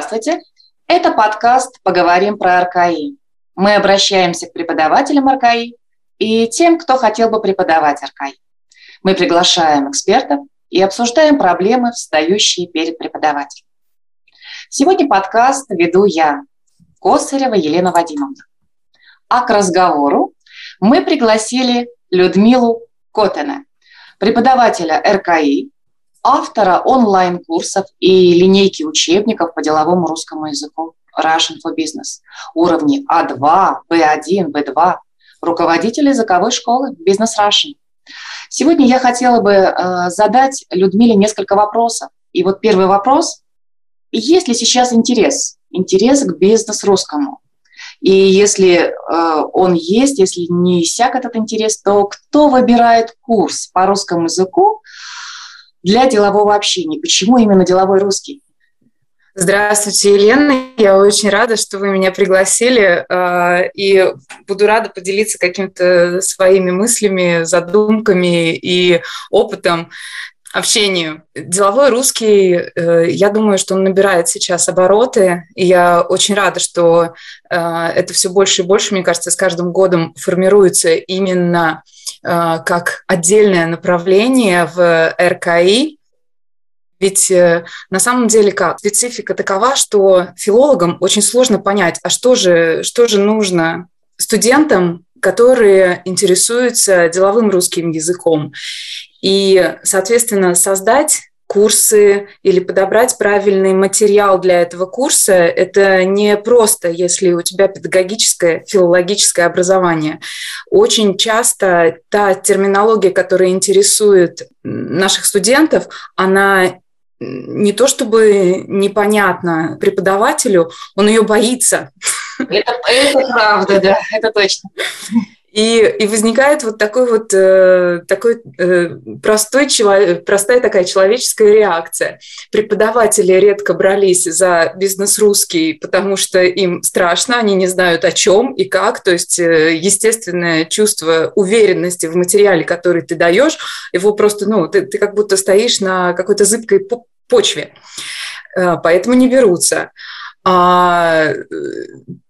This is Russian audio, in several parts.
Здравствуйте! Это подкаст «Поговорим про РКИ». Мы обращаемся к преподавателям РКИ и тем, кто хотел бы преподавать РКИ. Мы приглашаем экспертов и обсуждаем проблемы, встающие перед преподавателем. Сегодня подкаст веду я, Косарева Елена Вадимовна. А к разговору мы пригласили Людмилу Котена, преподавателя РКИ, автора онлайн-курсов и линейки учебников по деловому русскому языку Russian for Business, уровни А2, Б1, Б2, руководитель языковой школы Business Russian. Сегодня я хотела бы э, задать Людмиле несколько вопросов. И вот первый вопрос. Есть ли сейчас интерес? Интерес к бизнес-русскому? И если э, он есть, если не иссяк этот интерес, то кто выбирает курс по русскому языку для делового общения? Почему именно деловой русский? Здравствуйте, Елена. Я очень рада, что вы меня пригласили, э, и буду рада поделиться какими-то своими мыслями, задумками и опытом общению. Деловой русский, э, я думаю, что он набирает сейчас обороты, и я очень рада, что э, это все больше и больше, мне кажется, с каждым годом формируется именно э, как отдельное направление в РКИ, ведь на самом деле как? Специфика такова, что филологам очень сложно понять, а что же, что же нужно студентам, которые интересуются деловым русским языком. И, соответственно, создать курсы или подобрать правильный материал для этого курса, это не просто, если у тебя педагогическое, филологическое образование. Очень часто та терминология, которая интересует наших студентов, она не то чтобы непонятна преподавателю, он ее боится. Это, это правда, да, это точно. И, и возникает вот такой вот э, такой э, простой человек, простая такая человеческая реакция. Преподаватели редко брались за бизнес русский, потому что им страшно, они не знают о чем и как. То есть э, естественное чувство уверенности в материале, который ты даешь, его просто, ну, ты, ты как будто стоишь на какой-то зыбкой почве. Э, поэтому не берутся. А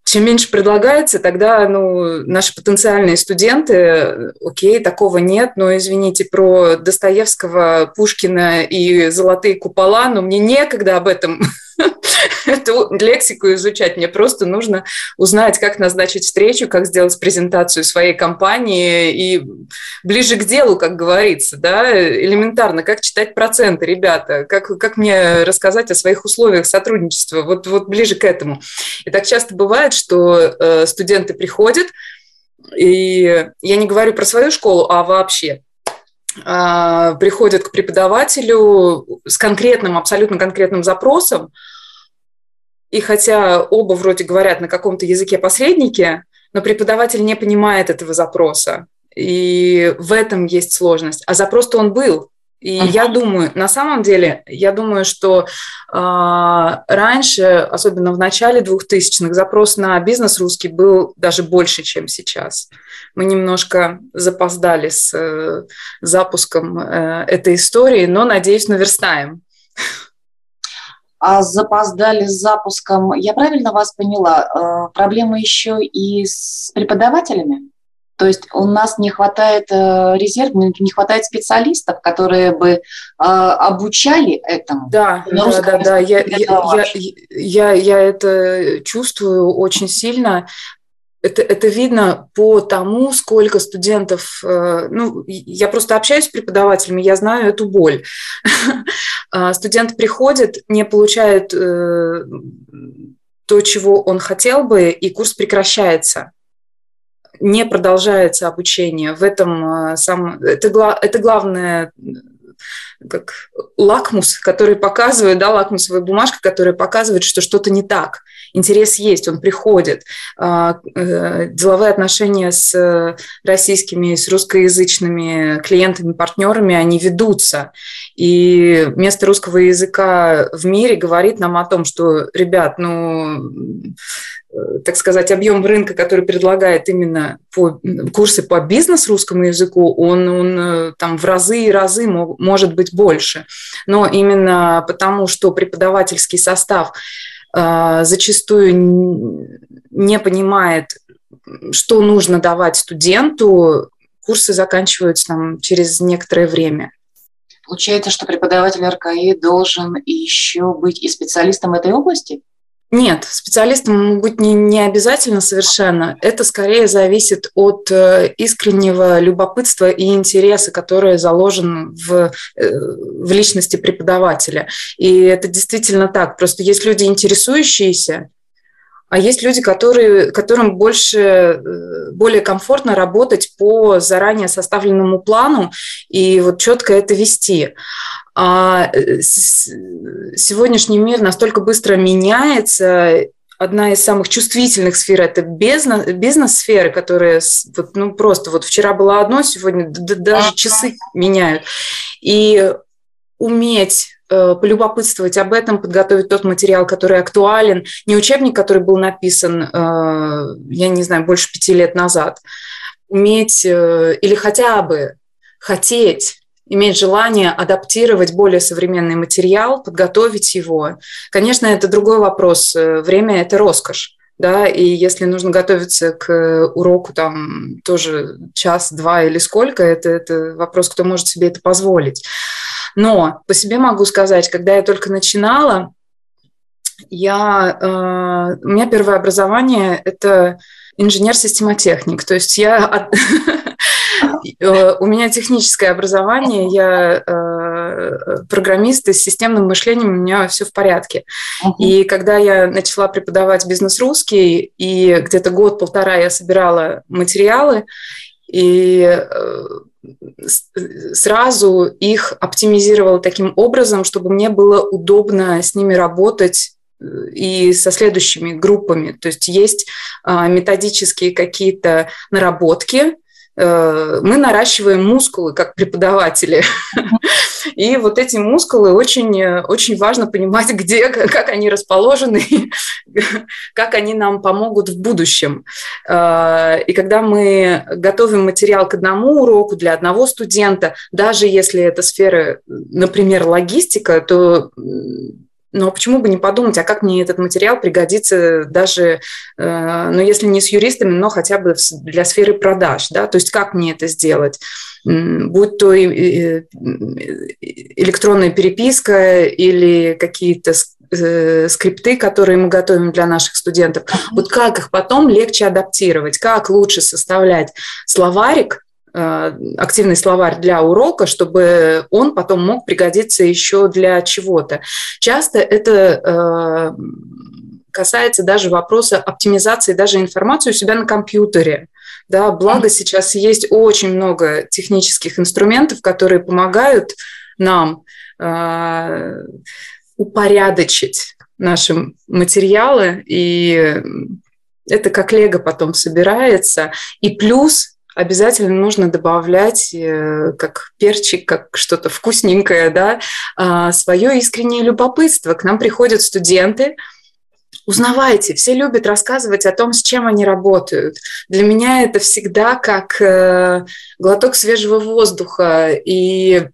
чем меньше предлагается, тогда ну, наши потенциальные студенты, окей, такого нет, но извините, про Достоевского, Пушкина и золотые купола, но мне некогда об этом эту лексику изучать. Мне просто нужно узнать, как назначить встречу, как сделать презентацию своей компании и ближе к делу, как говорится, да, элементарно, как читать проценты, ребята, как, как мне рассказать о своих условиях сотрудничества, вот, вот ближе к этому. И так часто бывает, что э, студенты приходят, и я не говорю про свою школу, а вообще приходят к преподавателю с конкретным, абсолютно конкретным запросом, и хотя оба вроде говорят на каком-то языке посредники, но преподаватель не понимает этого запроса. И в этом есть сложность. А запрос-то он был. И uh-huh. я думаю, на самом деле, я думаю, что э, раньше, особенно в начале 2000-х, запрос на бизнес русский был даже больше, чем сейчас. Мы немножко запоздали с э, запуском э, этой истории, но, надеюсь, наверстаем а запоздали с запуском. Я правильно вас поняла? Э, проблема еще и с преподавателями? То есть у нас не хватает э, резерв, не хватает специалистов, которые бы э, обучали этому. Да, да, да, да. Я, я, я, я, я это чувствую очень сильно это, это видно по тому, сколько студентов, э, ну, я просто общаюсь с преподавателями, я знаю эту боль. А, студент приходит, не получает то, чего он хотел бы, и курс прекращается не продолжается обучение. В этом э, сам, это, это главное как лакмус, который показывает, да, лакмусовая бумажка, которая показывает, что что-то не так. Интерес есть, он приходит. А, э, деловые отношения с российскими, с русскоязычными клиентами, партнерами, они ведутся. И место русского языка в мире говорит нам о том, что, ребят, ну, так сказать, объем рынка, который предлагает именно по, курсы по бизнес русскому языку, он, он э, там в разы и разы может быть больше. Но именно потому, что преподавательский состав э, зачастую не понимает, что нужно давать студенту, курсы заканчиваются там через некоторое время. Получается, что преподаватель РКИ должен еще быть и специалистом этой области? Нет, специалистом быть не, не обязательно совершенно. Это скорее зависит от э, искреннего любопытства и интереса, который заложен в, э, в личности преподавателя. И это действительно так. Просто есть люди, интересующиеся, а есть люди, которые, которым больше, э, более комфортно работать по заранее составленному плану и вот четко это вести. А э, сегодняшний мир настолько быстро меняется, одна из самых чувствительных сфер – это бизнес, бизнес-сферы, которые вот, ну, просто вот вчера было одно, сегодня даже часы меняют. И уметь э, полюбопытствовать об этом, подготовить тот материал, который актуален, не учебник, который был написан, э, я не знаю, больше пяти лет назад, уметь или хотя бы хотеть иметь желание адаптировать более современный материал, подготовить его. Конечно, это другой вопрос. Время – это роскошь. Да, и если нужно готовиться к уроку там тоже час, два или сколько, это, это вопрос, кто может себе это позволить. Но по себе могу сказать, когда я только начинала, я, э, у меня первое образование – это инженер-системотехник. То есть я Э, у меня техническое образование, я э, программист, и с системным мышлением у меня все в порядке. И когда я начала преподавать бизнес-русский, и где-то год-полтора я собирала материалы, и э, сразу их оптимизировала таким образом, чтобы мне было удобно с ними работать и со следующими группами. То есть есть методические какие-то наработки, Э, мы наращиваем мускулы как преподаватели. И вот эти мускулы очень, очень важно понимать, где, как они расположены, как они нам помогут в будущем. Э, и когда мы готовим материал к одному уроку для одного студента, даже если это сфера, например, логистика, то но почему бы не подумать, а как мне этот материал пригодится даже, э, ну, если не с юристами, но хотя бы для сферы продаж, да, то есть как мне это сделать? Будь то электронная переписка или какие-то э, скрипты, которые мы готовим для наших студентов. Вот как их потом легче адаптировать, как лучше составлять словарик, активный словарь для урока, чтобы он потом мог пригодиться еще для чего-то. Часто это э, касается даже вопроса оптимизации даже информации у себя на компьютере. Да, благо сейчас есть очень много технических инструментов, которые помогают нам э, упорядочить наши материалы, и это как лего потом собирается. И плюс обязательно нужно добавлять э, как перчик, как что-то вкусненькое, да, а, свое искреннее любопытство. К нам приходят студенты, узнавайте, все любят рассказывать о том, с чем они работают. Для меня это всегда как э, глоток свежего воздуха и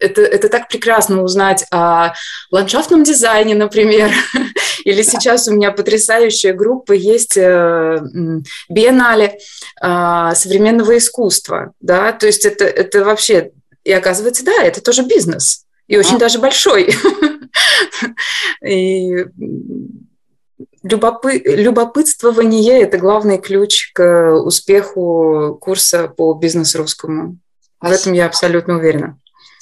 это, это так прекрасно узнать о ландшафтном дизайне, например. Или сейчас у меня потрясающая группа есть э, биеннале а, современного искусства. Да? То есть это, это вообще... И оказывается, да, это тоже бизнес. И очень даже большой. И любопы... любопытствование – это главный ключ к успеху курса по бизнес русскому. В этом я абсолютно уверена.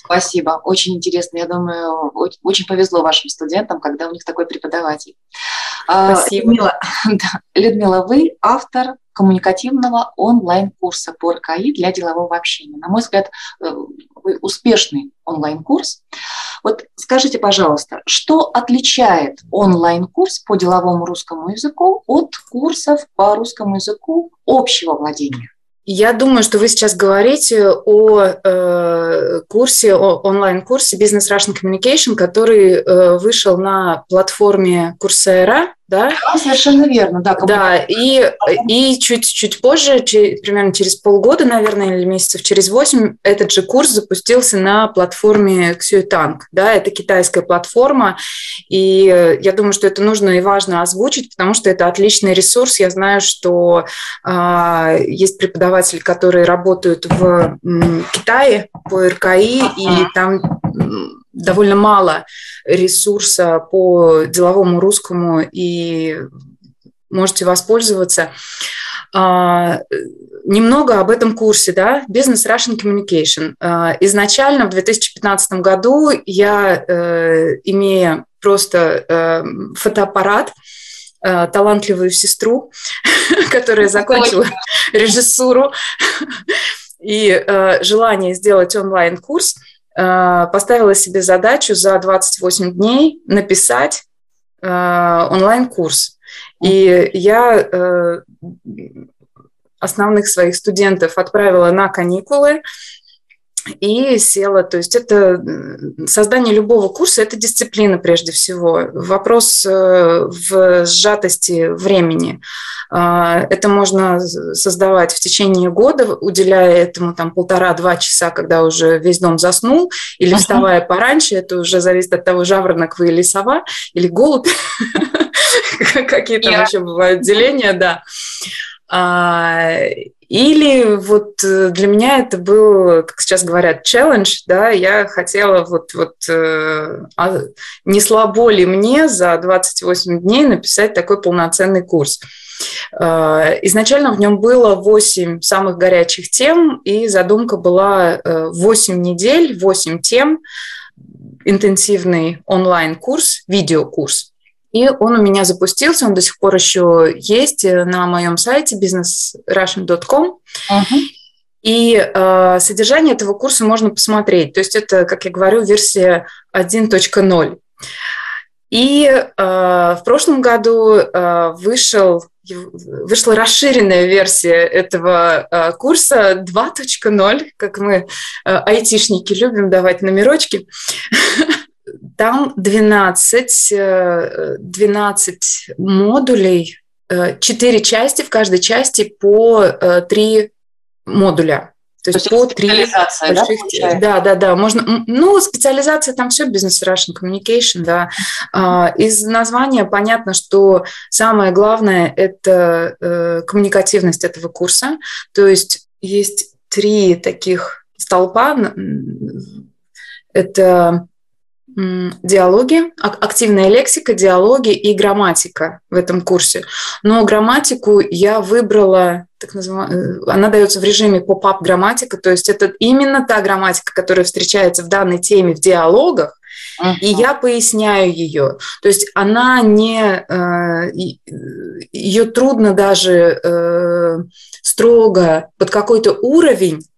Спасибо. Очень интересно. Я думаю, очень повезло вашим студентам, когда у них такой преподаватель. А, Спасибо. Людмила, Людмила, вы автор коммуникативного онлайн-курса по РКИ для делового общения. На мой взгляд, э, успешный онлайн-курс. Вот скажите, пожалуйста, что отличает онлайн-курс по деловому русскому языку от курсов по русскому языку общего владения? Я думаю, что вы сейчас говорите о э, курсе, о онлайн-курсе Business Russian Communication, который э, вышел на платформе Coursera да? Да, совершенно верно, да. Да, и, и чуть, чуть позже, примерно через полгода, наверное, или месяцев через восемь, этот же курс запустился на платформе Xuytang, да, это китайская платформа, и я думаю, что это нужно и важно озвучить, потому что это отличный ресурс. Я знаю, что э, есть преподаватели, которые работают в м, Китае по РКИ, и там довольно мало ресурса по деловому русскому, и можете воспользоваться. А, немного об этом курсе, да, Business Russian Communication. А, изначально в 2015 году я, э, имея просто э, фотоаппарат, э, талантливую сестру, которая закончила режиссуру, и желание сделать онлайн-курс – Э, поставила себе задачу за 28 дней написать э, онлайн-курс. И я э, основных своих студентов отправила на каникулы, и села. То есть это создание любого курса – это дисциплина прежде всего. Вопрос э, в сжатости времени. А, это можно создавать в течение года, уделяя этому там полтора-два часа, когда уже весь дом заснул, или вставая пораньше, это уже зависит от того, жаворонок вы или сова, или голубь, какие там еще бывают деления, да. А, или вот э, для меня это был, как сейчас говорят, челлендж, да, я хотела вот, вот э, а не слабо ли мне за 28 дней написать такой полноценный курс. Э, изначально в нем было 8 самых горячих тем, и задумка была 8 недель, 8 тем, интенсивный онлайн-курс, видеокурс. И он у меня запустился, он до сих пор еще есть э, на моем сайте businessrussian.com. Uh-huh. И э, содержание этого курса можно посмотреть. То есть это, как я говорю, версия 1.0. И э, в прошлом году э, вышел, вышла расширенная версия этого э, курса 2.0, как мы, э, айтишники, любим давать номерочки. Там 12, 12 э, модулей, 4 э, части, в каждой части по 3 э, модуля. То, То есть по три больших... Да, да, да, да. Можно, ну, специализация там все бизнес Russian Communication, да. А, из названия понятно, что самое главное – это коммуникативность этого курса. То есть есть три таких столпа. Это диалоги, активная лексика, диалоги и грамматика в этом курсе. Но грамматику я выбрала, так называемую, э, она дается в режиме поп-ап грамматика, то есть это именно та грамматика, которая встречается в данной теме в диалогах, uh-huh. и я поясняю ее. То есть она не, э, ее трудно даже э, строго под какой-то уровень Э,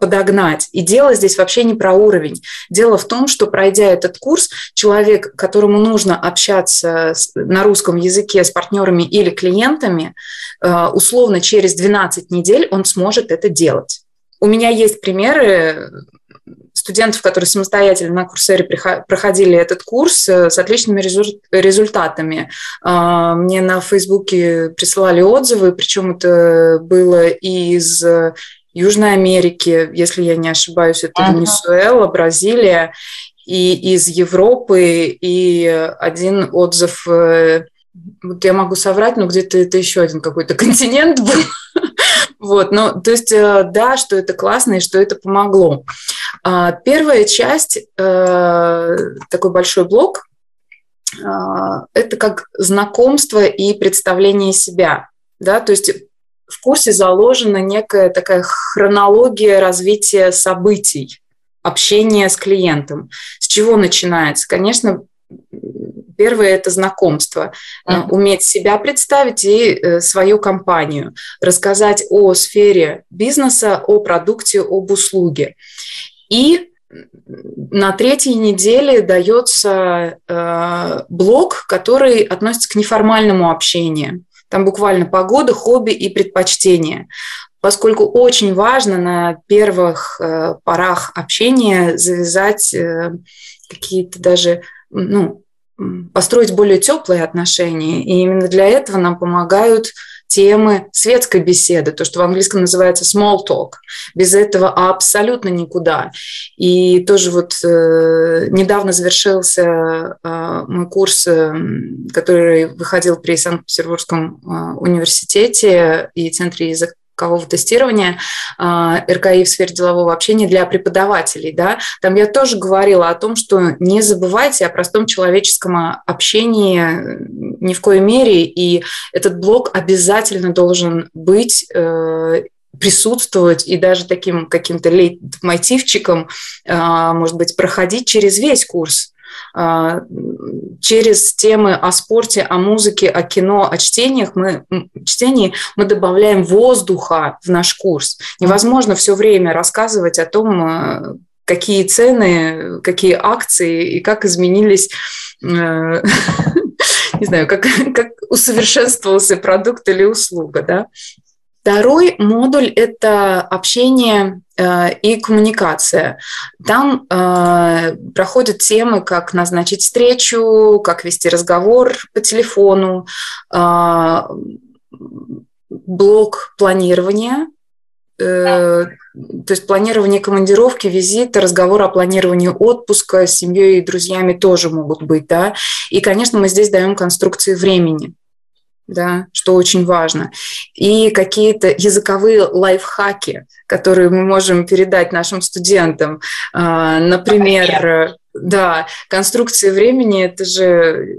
подогнать. И дело здесь вообще не про уровень. Дело в том, что пройдя этот курс, человек, которому нужно общаться на русском языке с партнерами или клиентами, э, условно через 12 недель он сможет это делать. У меня есть примеры студентов, которые самостоятельно на курсере проходили этот курс э, с отличными результатами. Мне на Фейсбуке присылали отзывы, причем это было из Южной Америки, если я не ошибаюсь, это ага. Венесуэла, Бразилия, и из Европы, и один отзыв, э, вот я могу соврать, но где-то это еще один какой-то континент был. Вот, ну, то есть, э, да, что это классно и что это помогло. А, первая часть, э, такой большой блок, это как знакомство и представление себя. Да, то есть в курсе заложена некая такая хронология развития событий, общения с клиентом. С чего начинается? Конечно, Первое – это знакомство. Mm-hmm. Уметь себя представить и э, свою компанию. Рассказать о сфере бизнеса, о продукте, об услуге. И на третьей неделе дается э, блок, который относится к неформальному общению. Там буквально погода, хобби и предпочтения. Поскольку очень важно на первых э, порах общения завязать э, какие-то даже ну, построить более теплые отношения. И именно для этого нам помогают темы светской беседы, то, что в английском называется small talk. Без этого абсолютно никуда. И тоже вот э, недавно завершился э, мой курс, э, который выходил при Санкт-Петербургском э, университете и Центре языка языкового тестирования а, РКИ в сфере делового общения для преподавателей. Да? Там я тоже говорила о том, что не забывайте о простом человеческом общении ни в коей мере, и этот блок обязательно должен быть э, присутствовать и даже таким каким-то лейтмотивчиком, а, может быть, проходить через весь курс. А, через темы о спорте, о музыке, о кино, о чтениях мы, чтении мы добавляем воздуха в наш курс. Невозможно все время рассказывать о том, э, какие цены, какие акции и как изменились э, не знаю, как, как усовершенствовался продукт или услуга, да. Второй модуль – это общение э, и коммуникация. Там э, проходят темы, как назначить встречу, как вести разговор по телефону, э, блок планирования, э, то есть планирование командировки, визита, разговор о планировании отпуска с семьей и друзьями тоже могут быть, да. И, конечно, мы здесь даем конструкции времени да, что очень важно, и какие-то языковые лайфхаки, которые мы можем передать нашим студентам. А, например, да, конструкции времени – это же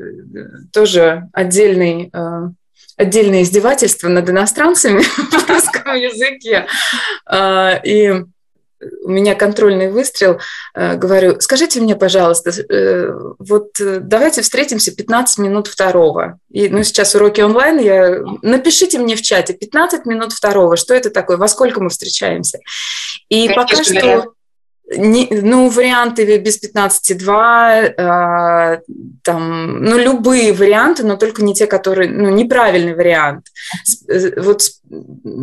тоже отдельный а, отдельное издевательство над иностранцами в русском языке. А, и у меня контрольный выстрел, э, говорю, скажите мне, пожалуйста, э, вот э, давайте встретимся 15 минут второго. И, ну, сейчас уроки онлайн, я, напишите мне в чате 15 минут второго, что это такое, во сколько мы встречаемся. И Конечно, пока что... Не, ну, варианты без 15.2, э, там, ну, любые варианты, но только не те, которые, ну, неправильный вариант. С, э, вот с,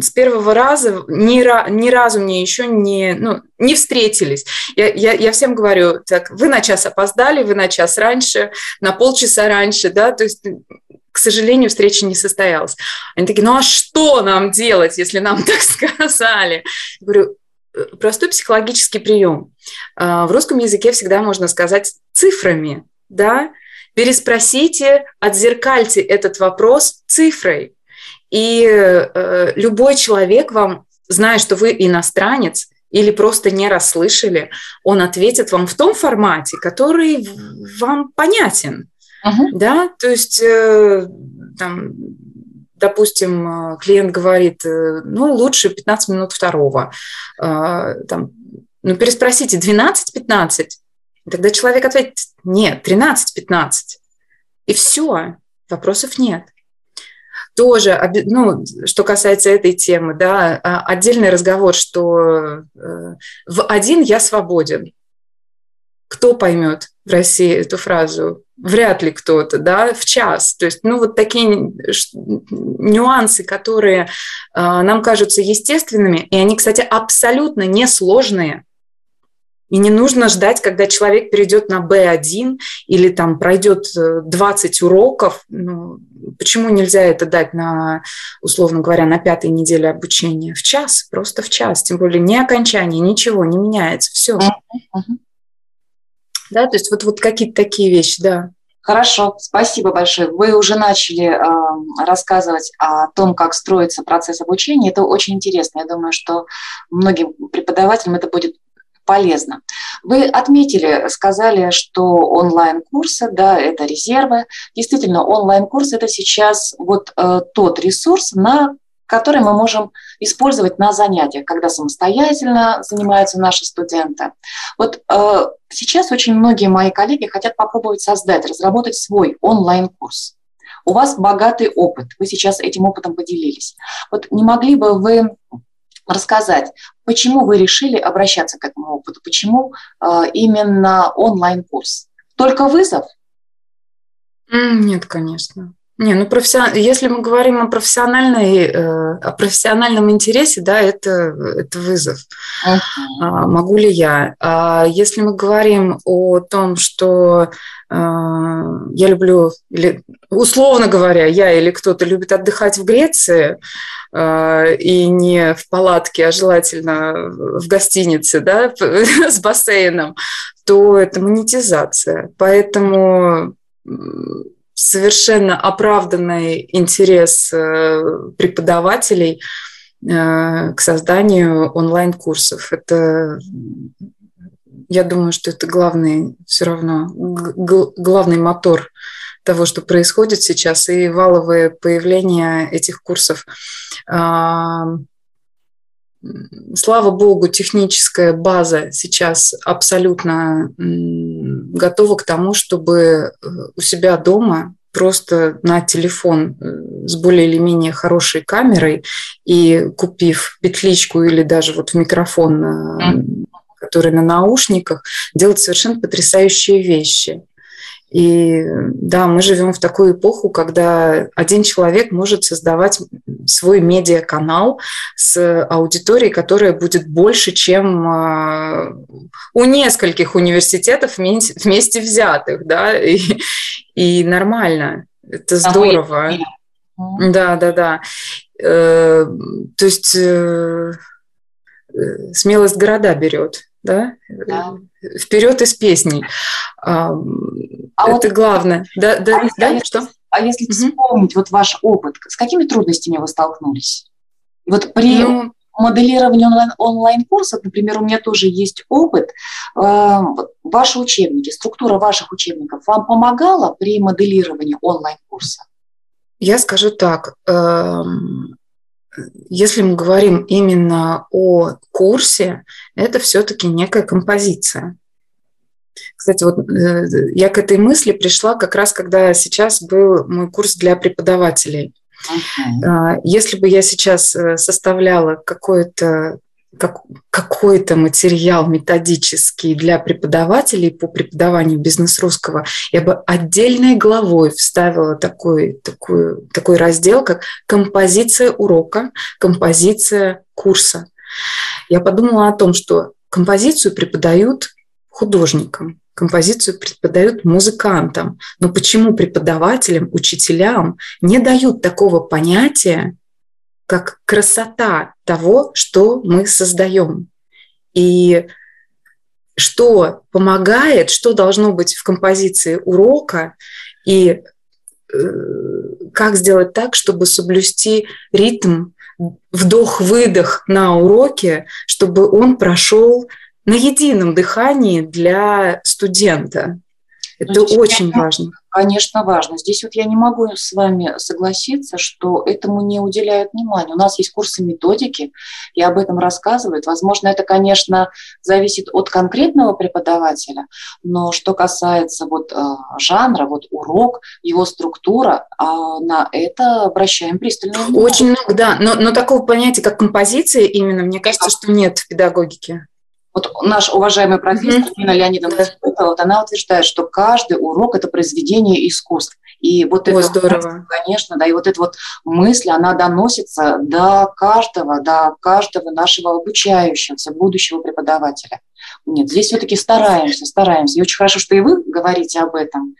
с первого раза ни, ни разу мне еще не, ну, не встретились. Я, я, я всем говорю, так, вы на час опоздали, вы на час раньше, на полчаса раньше, да, то есть к сожалению, встреча не состоялась. Они такие, ну а что нам делать, если нам так сказали? Я говорю, простой психологический прием. А, в русском языке всегда можно сказать цифрами, да, переспросите, отзеркальте этот вопрос цифрой. И э, любой человек вам, зная, что вы иностранец, или просто не расслышали, он ответит вам в том формате, который вам понятен. Uh-huh. Да, то есть э, там, допустим, э, клиент говорит, э, ну, лучше 15 минут второго, э, там, ну, переспросите, 12-15? Тогда человек ответит, нет, 13-15. И все, вопросов нет. Тоже, ну, что касается этой темы, да, а, отдельный разговор, что в один я свободен. Кто поймет в России эту фразу? Вряд ли кто-то, да, в час. То есть, ну, вот такие нюансы, которые э, нам кажутся естественными, и они, кстати, абсолютно несложные. И не нужно ждать, когда человек перейдет на B1 или там пройдет 20 э, уроков. Ну, почему нельзя это дать на, условно говоря, на пятой неделе обучения? В час, просто в час. Тем более не окончание, ничего не меняется. Все. Uh-huh. Да, то есть вот, вот какие-то такие вещи, да. Хорошо, спасибо большое. Вы уже начали э, рассказывать о том, как строится процесс обучения. Это очень интересно. Я думаю, что многим преподавателям это будет полезно. Вы отметили, сказали, что онлайн-курсы, да, это резервы. Действительно, онлайн-курс – это сейчас вот э, тот ресурс, на которые мы можем использовать на занятиях, когда самостоятельно занимаются наши студенты. Вот э, сейчас очень многие мои коллеги хотят попробовать создать, разработать свой онлайн-курс. У вас богатый опыт, вы сейчас этим опытом поделились. Вот не могли бы вы рассказать, почему вы решили обращаться к этому опыту, почему э, именно онлайн-курс? Только вызов? Нет, конечно. Не, ну профессион... если мы говорим о профессиональной, э, о профессиональном интересе, да, это, это вызов. Uh-huh. А, могу ли я? А если мы говорим о том, что э, я люблю, или, условно говоря, я или кто-то любит отдыхать в Греции, э, и не в палатке, а желательно в гостинице, да, с бассейном, то это монетизация. Поэтому совершенно оправданный интерес э, преподавателей э, к созданию онлайн-курсов. Это, я думаю, что это главный все равно, главный мотор того, что происходит сейчас, и валовое появление этих курсов. Слава богу, техническая база сейчас абсолютно готова к тому, чтобы э, у себя дома просто на телефон с более или менее хорошей камерой и купив петличку или даже вот в микрофон, э, который на наушниках, делать совершенно потрясающие вещи. И да, мы живем в такую эпоху, когда один человек может создавать свой медиаканал с аудиторией, которая будет больше, чем а, у нескольких университетов вместе взятых, да, и, и нормально. Это здорово. Да, да, да. Э, то есть э, э, смелость города берет, да? да. Вперед из песней. А это вот, главное. Да, да, а если, да, а что? А если угу. вспомнить вот ваш опыт, с какими трудностями вы столкнулись? Вот при ну, моделировании онлайн, онлайн-курсов, например, у меня тоже есть опыт, э, ваши учебники, структура ваших учебников вам помогала при моделировании онлайн-курса? Я скажу так, э, если мы говорим именно о курсе, это все-таки некая композиция. Кстати, вот э, я к этой мысли пришла как раз, когда сейчас был мой курс для преподавателей. Uh-huh. Если бы я сейчас э, составляла какой-то как, какой-то материал методический для преподавателей по преподаванию бизнес-русского, я бы отдельной главой вставила такой, такой, такой раздел, как композиция урока, композиция курса. Я подумала о том, что композицию преподают художникам, композицию преподают музыкантам. Но почему преподавателям, учителям не дают такого понятия, как красота того, что мы создаем? И что помогает, что должно быть в композиции урока, и э, как сделать так, чтобы соблюсти ритм вдох-выдох на уроке, чтобы он прошел на едином дыхании для студента. Это Значит, очень важно. Конечно, важно. Здесь вот я не могу с вами согласиться, что этому не уделяют внимания. У нас есть курсы методики, и об этом рассказывают. Возможно, это, конечно, зависит от конкретного преподавателя, но что касается вот э, жанра, вот урок, его структура, э, на это обращаем пристальное внимание. Очень много, да. Но, но такого понятия, как композиция, именно, мне кажется, что нет в педагогике. Вот наш уважаемый профессор mm-hmm. Нина Леонидовна да. вот она утверждает, что каждый урок – это произведение искусств. И вот О, это, здорово. конечно, да, и вот эта вот мысль, она доносится до каждого, до каждого нашего обучающегося, будущего преподавателя. Нет, здесь все-таки стараемся, стараемся. И очень хорошо, что и вы говорите об этом.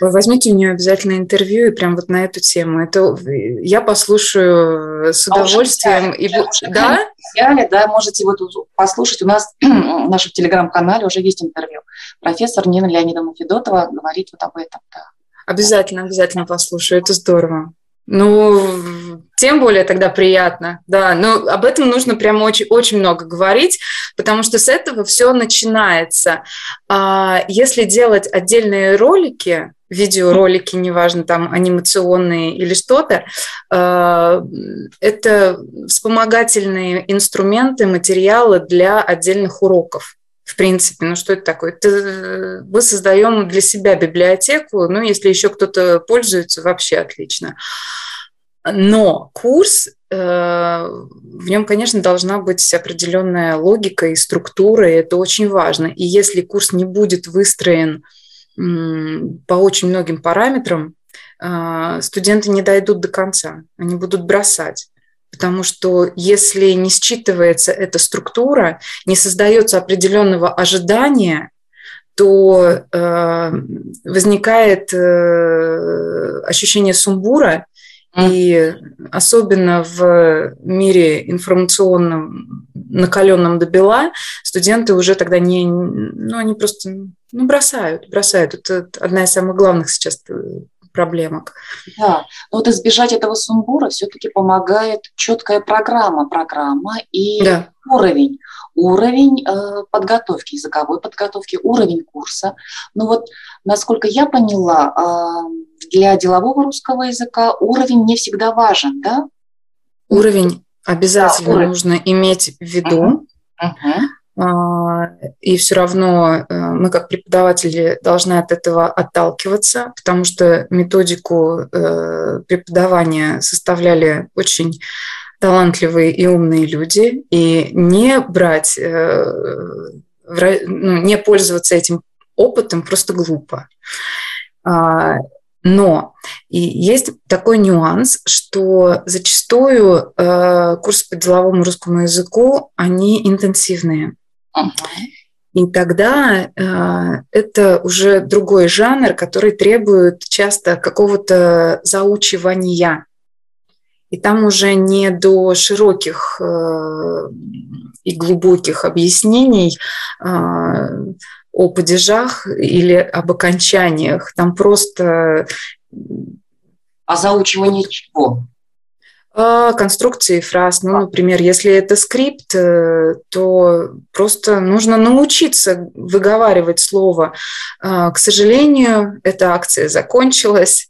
Вы возьмите у нее обязательно интервью и прям вот на эту тему. Это я послушаю с а удовольствием. А и, да? Взяли, да, можете вот послушать. У нас в нашем телеграм-канале уже есть интервью. Профессор Нина Леонидовна Федотова говорит вот об этом. Да. Обязательно, обязательно послушаю. Это здорово. Ну, тем более тогда приятно, да. Но об этом нужно прям очень, очень много говорить, потому что с этого все начинается. А если делать отдельные ролики, видеоролики, неважно, там анимационные или что-то, а, это вспомогательные инструменты, материалы для отдельных уроков в принципе. Ну, что это такое? Это мы создаем для себя библиотеку, ну, если еще кто-то пользуется, вообще отлично. Но курс, э, в нем, конечно, должна быть определенная логика и структура, и это очень важно. И если курс не будет выстроен по очень многим параметрам, студенты не дойдут до конца, они будут бросать. Потому что если не считывается эта структура, не создается определенного ожидания, то э, возникает э, ощущение сумбура, и особенно в мире информационном, накаленном до бела, студенты уже тогда не, ну, они просто ну, бросают, бросают. Это одна из самых главных сейчас э, проблемок. Да, но вот избежать этого сумбура все-таки помогает четкая программа, программа и да. Уровень, уровень э, подготовки, языковой подготовки, уровень курса. Ну вот, насколько я поняла, э, для делового русского языка уровень не всегда важен, да? Уровень обязательно да, уровень. нужно иметь в виду. Uh-huh. Uh-huh. И все равно э, мы как преподаватели должны от этого отталкиваться, потому что методику э, преподавания составляли очень талантливые и умные люди, и не брать, э, ну, не пользоваться этим опытом просто глупо. А, но и есть такой нюанс, что зачастую э, курсы по деловому русскому языку, они интенсивные. И тогда э, это уже другой жанр, который требует часто какого-то заучивания. И там уже не до широких э, и глубоких объяснений э, о падежах или об окончаниях. Там просто... А заучивание чего? А, конструкции фраз. Ну, например, если это скрипт, э, то просто нужно научиться выговаривать слово. А, к сожалению, эта акция закончилась,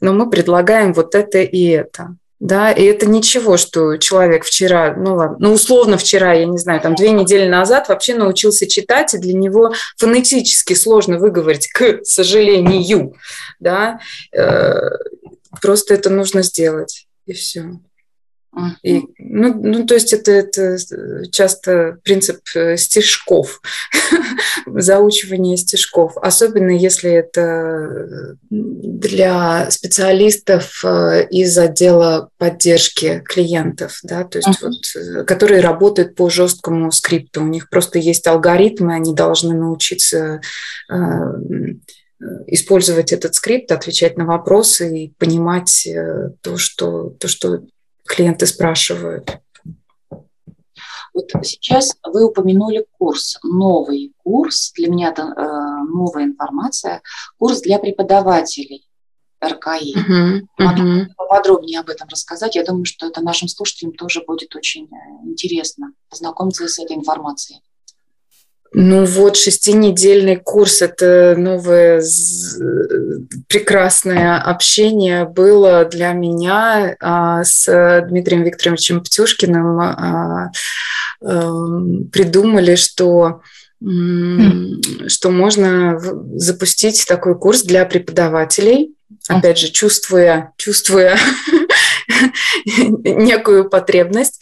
но мы предлагаем вот это и это. Да, и это ничего, что человек вчера, ну ладно, ну условно вчера, я не знаю, там две недели назад вообще научился читать, и для него фонетически сложно выговорить «к сожалению», да, э, просто это нужно сделать и все. И, ну, ну, то есть это, это часто принцип э, стишков, заучивание стишков, особенно если это для специалистов э, из отдела поддержки клиентов, да, то есть uh-huh. вот, э, которые работают по жесткому скрипту. У них просто есть алгоритмы, они должны научиться использовать этот скрипт, отвечать на вопросы и понимать э, то, что, то, что клиенты спрашивают. Вот сейчас вы упомянули курс, новый курс, для меня это э, новая информация, курс для преподавателей РКИ. Uh-huh, uh-huh. Поподробнее об этом рассказать. Я думаю, что это нашим слушателям тоже будет очень э, интересно познакомиться с этой информацией. Ну вот, шестинедельный курс – это новое прекрасное общение было для меня а, с Дмитрием Викторовичем Птюшкиным. А, а, придумали, что что можно запустить такой курс для преподавателей, опять же, чувствуя, чувствуя некую потребность.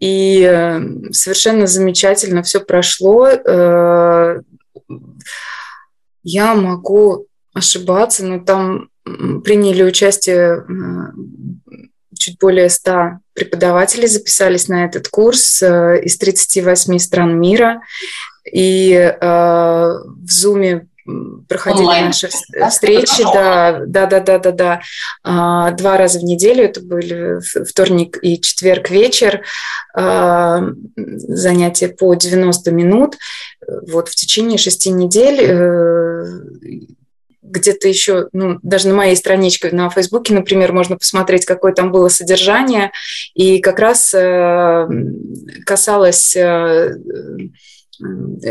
И э, совершенно замечательно все прошло. Э, я могу ошибаться, но там приняли участие чуть более 100 преподавателей, записались на этот курс э, из 38 стран мира. И в Zoom проходили Онлайн. наши встречи, да, да, да, да, да, да, а, два раза в неделю, это были вторник и четверг вечер, а, занятия по 90 минут, вот в течение шести недель э, где-то еще, ну, даже на моей страничке на Фейсбуке, например, можно посмотреть, какое там было содержание, и как раз э, касалось э,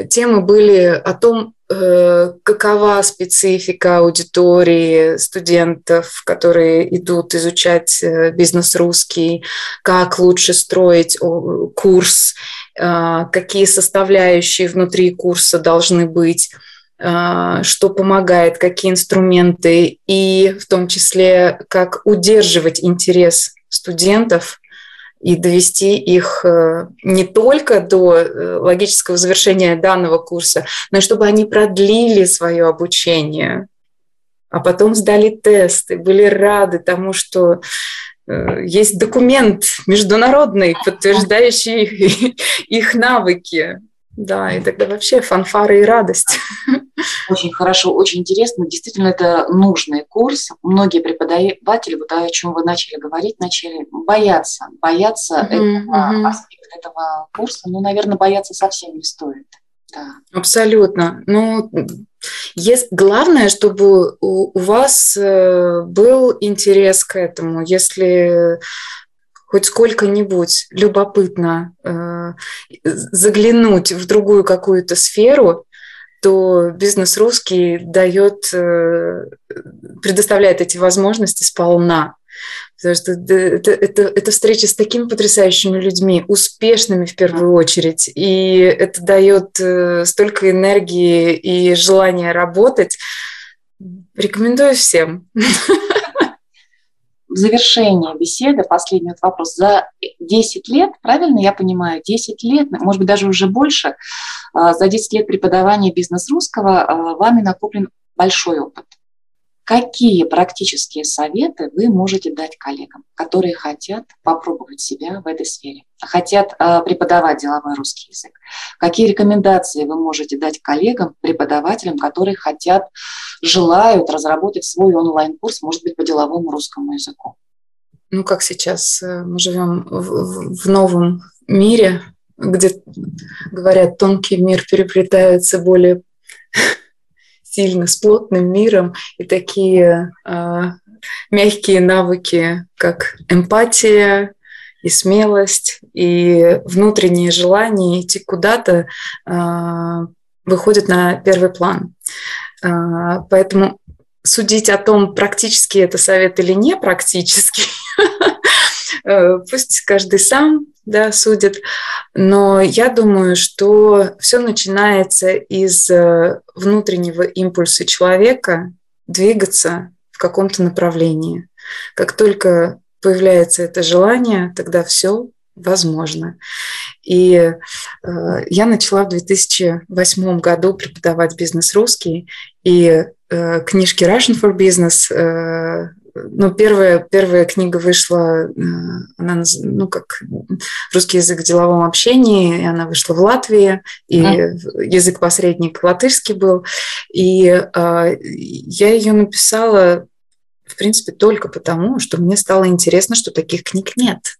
темы были о том, какова специфика аудитории студентов, которые идут изучать э, бизнес русский, как лучше строить курс, э, какие составляющие внутри курса должны быть что помогает, какие инструменты, и в том числе, как удерживать интерес студентов и довести их э, не только до э, логического завершения данного курса, но и чтобы они продлили свое обучение. а потом сдали тесты, были рады тому, что э, есть документ международный, подтверждающий их навыки. Да, и тогда вообще фанфары и радость. Очень хорошо, очень интересно. Действительно, это нужный курс. Многие преподаватели, вот о чем вы начали говорить, начали бояться, бояться mm-hmm, этого mm-hmm. аспекта этого курса. Ну, наверное, бояться совсем не стоит. Да. Абсолютно. Ну, есть, главное, чтобы у, у вас э, был интерес к этому. Если хоть сколько-нибудь любопытно э, заглянуть в другую какую-то сферу, то бизнес русский дает, э, предоставляет эти возможности сполна. Потому что это, это, это встреча с такими потрясающими людьми, успешными в первую очередь. И это дает э, столько энергии и желания работать. Рекомендую всем. в завершение беседы, последний вот вопрос. За 10 лет, правильно я понимаю, 10 лет, может быть, даже уже больше, а, за 10 лет преподавания бизнес русского а, вами накоплен большой опыт. Какие практические советы вы можете дать коллегам, которые хотят попробовать себя в этой сфере, хотят э, преподавать деловой русский язык? Какие рекомендации вы можете дать коллегам, преподавателям, которые хотят, желают разработать свой онлайн-курс, может быть, по деловому русскому языку? Ну, как сейчас э, мы живем в, в новом мире, где, говорят, тонкий мир переплетается более сильно с плотным миром, и такие э, мягкие навыки, как эмпатия и смелость, и внутреннее желание идти куда-то э, выходят на первый план. Э, поэтому судить о том, практически это совет или не практически, пусть каждый сам да, судят. Но я думаю, что все начинается из э, внутреннего импульса человека двигаться в каком-то направлении. Как только появляется это желание, тогда все возможно. И э, я начала в 2008 году преподавать бизнес русский, и э, книжки Russian for Business э, ну, первая, первая книга вышла, э, она, ну, как русский язык в деловом общении, и она вышла в Латвии, и mm. язык-посредник латышский был. И э, я ее написала, в принципе, только потому, что мне стало интересно, что таких книг нет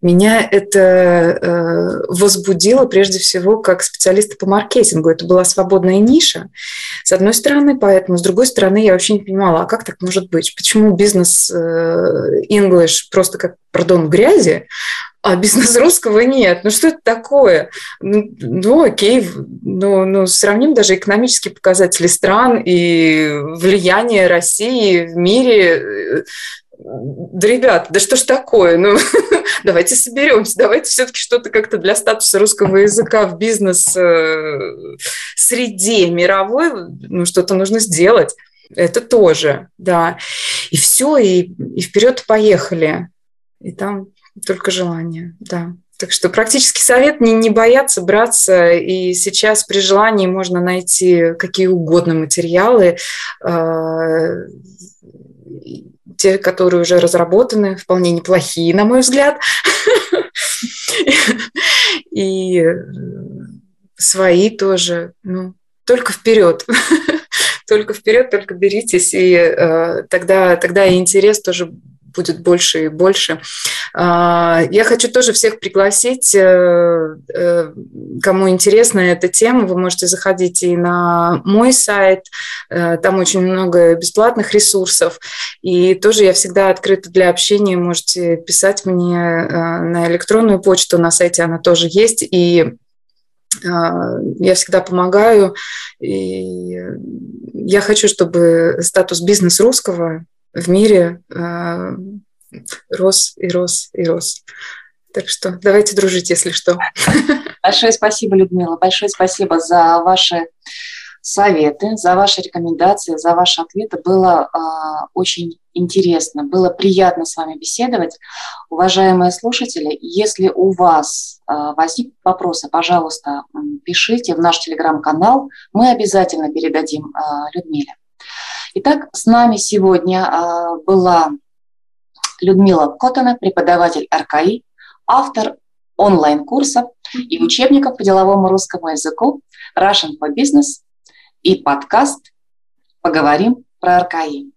меня это э, возбудило прежде всего как специалиста по маркетингу. Это была свободная ниша, с одной стороны, поэтому, с другой стороны, я вообще не понимала, а как так может быть? Почему бизнес э, English просто как, пардон, грязи, а бизнес русского нет. Ну что это такое? Ну, ну окей, ну, ну сравним даже экономические показатели стран и влияние России в мире да, ребят, да что ж такое? Ну, давайте соберемся, давайте все-таки что-то как-то для статуса русского языка в бизнес-среде э, мировой, ну, что-то нужно сделать. Это тоже, да. И все, и, и вперед поехали. И там только желание, да. Так что практически совет не, не бояться браться, и сейчас при желании можно найти какие угодно материалы, э, те, которые уже разработаны, вполне неплохие, на мой взгляд. И свои тоже. Ну, только вперед. Только вперед, только беритесь, и э, тогда, тогда и интерес тоже будет больше и больше. А, я хочу тоже всех пригласить, э, э, кому интересна эта тема, вы можете заходить и на мой сайт, э, там очень много бесплатных ресурсов, и тоже я всегда открыта для общения, можете писать мне на электронную почту, на сайте она тоже есть, и я всегда помогаю, и я хочу, чтобы статус бизнес русского в мире э, рос и рос и рос. Так что давайте дружить, если что. Большое спасибо, Людмила. Большое спасибо за ваши советы, за ваши рекомендации, за ваши ответы. Было э, очень интересно, было приятно с вами беседовать. Уважаемые слушатели, если у вас э, возникнут вопросы, пожалуйста, пишите в наш телеграм-канал. Мы обязательно передадим э, Людмиле. Итак, с нами сегодня а, была Людмила Котона, преподаватель РКИ, автор онлайн-курсов и учебников по деловому русскому языку Russian for Business и подкаст «Поговорим про РКИ».